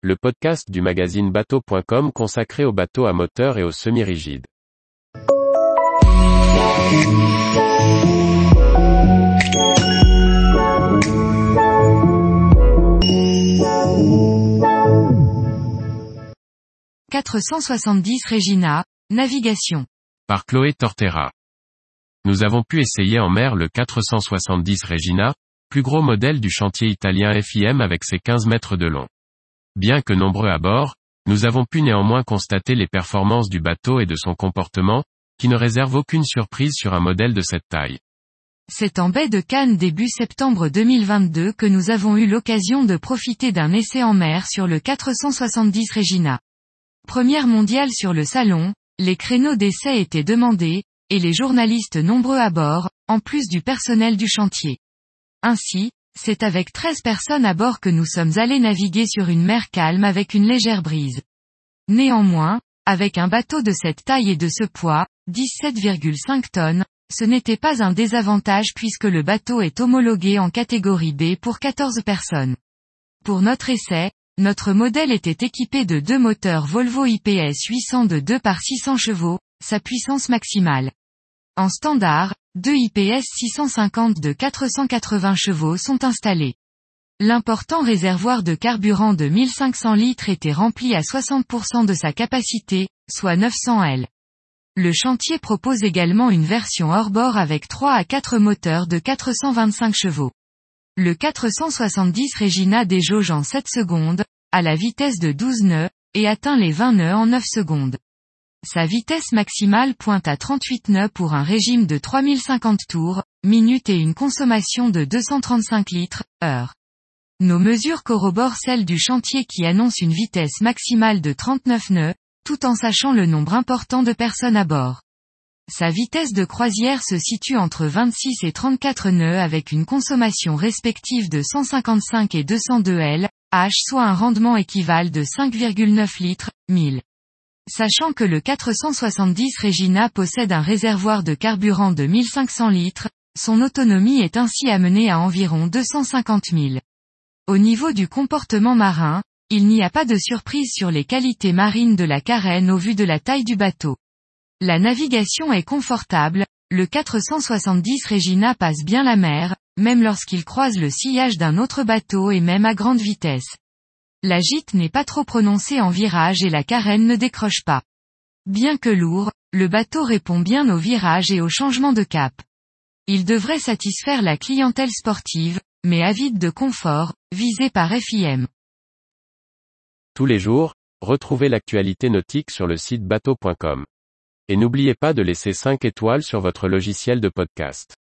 le podcast du magazine bateau.com consacré aux bateaux à moteur et aux semi-rigides. « 470 Regina, navigation. Par Chloé Tortera. Nous avons pu essayer en mer le 470 Regina, plus gros modèle du chantier italien FIM avec ses 15 mètres de long. Bien que nombreux à bord, nous avons pu néanmoins constater les performances du bateau et de son comportement, qui ne réserve aucune surprise sur un modèle de cette taille. C'est en baie de Cannes début septembre 2022 que nous avons eu l'occasion de profiter d'un essai en mer sur le 470 Regina. Première mondiale sur le salon, les créneaux d'essai étaient demandés, et les journalistes nombreux à bord, en plus du personnel du chantier. Ainsi, c'est avec 13 personnes à bord que nous sommes allés naviguer sur une mer calme avec une légère brise. Néanmoins, avec un bateau de cette taille et de ce poids, 17,5 tonnes, ce n'était pas un désavantage puisque le bateau est homologué en catégorie B pour 14 personnes. Pour notre essai, notre modèle était équipé de deux moteurs Volvo IPS 800 de 2 par 600 chevaux, sa puissance maximale. En standard, deux IPS 650 de 480 chevaux sont installés. L'important réservoir de carburant de 1500 litres était rempli à 60% de sa capacité, soit 900 L. Le chantier propose également une version hors-bord avec 3 à 4 moteurs de 425 chevaux. Le 470 Regina déjauge en 7 secondes, à la vitesse de 12 nœuds, et atteint les 20 nœuds en 9 secondes. Sa vitesse maximale pointe à 38 nœuds pour un régime de 3050 tours, minutes et une consommation de 235 litres, heure. Nos mesures corroborent celles du chantier qui annonce une vitesse maximale de 39 nœuds, tout en sachant le nombre important de personnes à bord. Sa vitesse de croisière se situe entre 26 et 34 nœuds avec une consommation respective de 155 et 202 L, H soit un rendement équivalent de 5,9 litres, 1000. Sachant que le 470 Regina possède un réservoir de carburant de 1500 litres, son autonomie est ainsi amenée à environ 250 000. Au niveau du comportement marin, il n'y a pas de surprise sur les qualités marines de la carène au vu de la taille du bateau. La navigation est confortable, le 470 Regina passe bien la mer, même lorsqu'il croise le sillage d'un autre bateau et même à grande vitesse. La gîte n'est pas trop prononcée en virage et la carène ne décroche pas. Bien que lourd, le bateau répond bien aux virages et aux changements de cap. Il devrait satisfaire la clientèle sportive, mais avide de confort, visée par FIM. Tous les jours, retrouvez l'actualité nautique sur le site bateau.com. Et n'oubliez pas de laisser 5 étoiles sur votre logiciel de podcast.